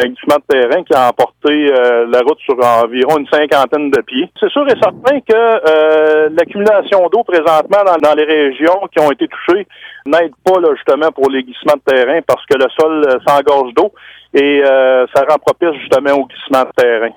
un glissement de terrain qui a emporté euh, la route sur environ une cinquantaine de pieds. C'est sûr et certain que euh, l'accumulation d'eau présentement dans, les régions qui ont été touchées n'aide pas là, justement pour les glissements de terrain parce que le sol euh, s'engorge d'eau et euh, ça rend propice justement au glissement de terrain.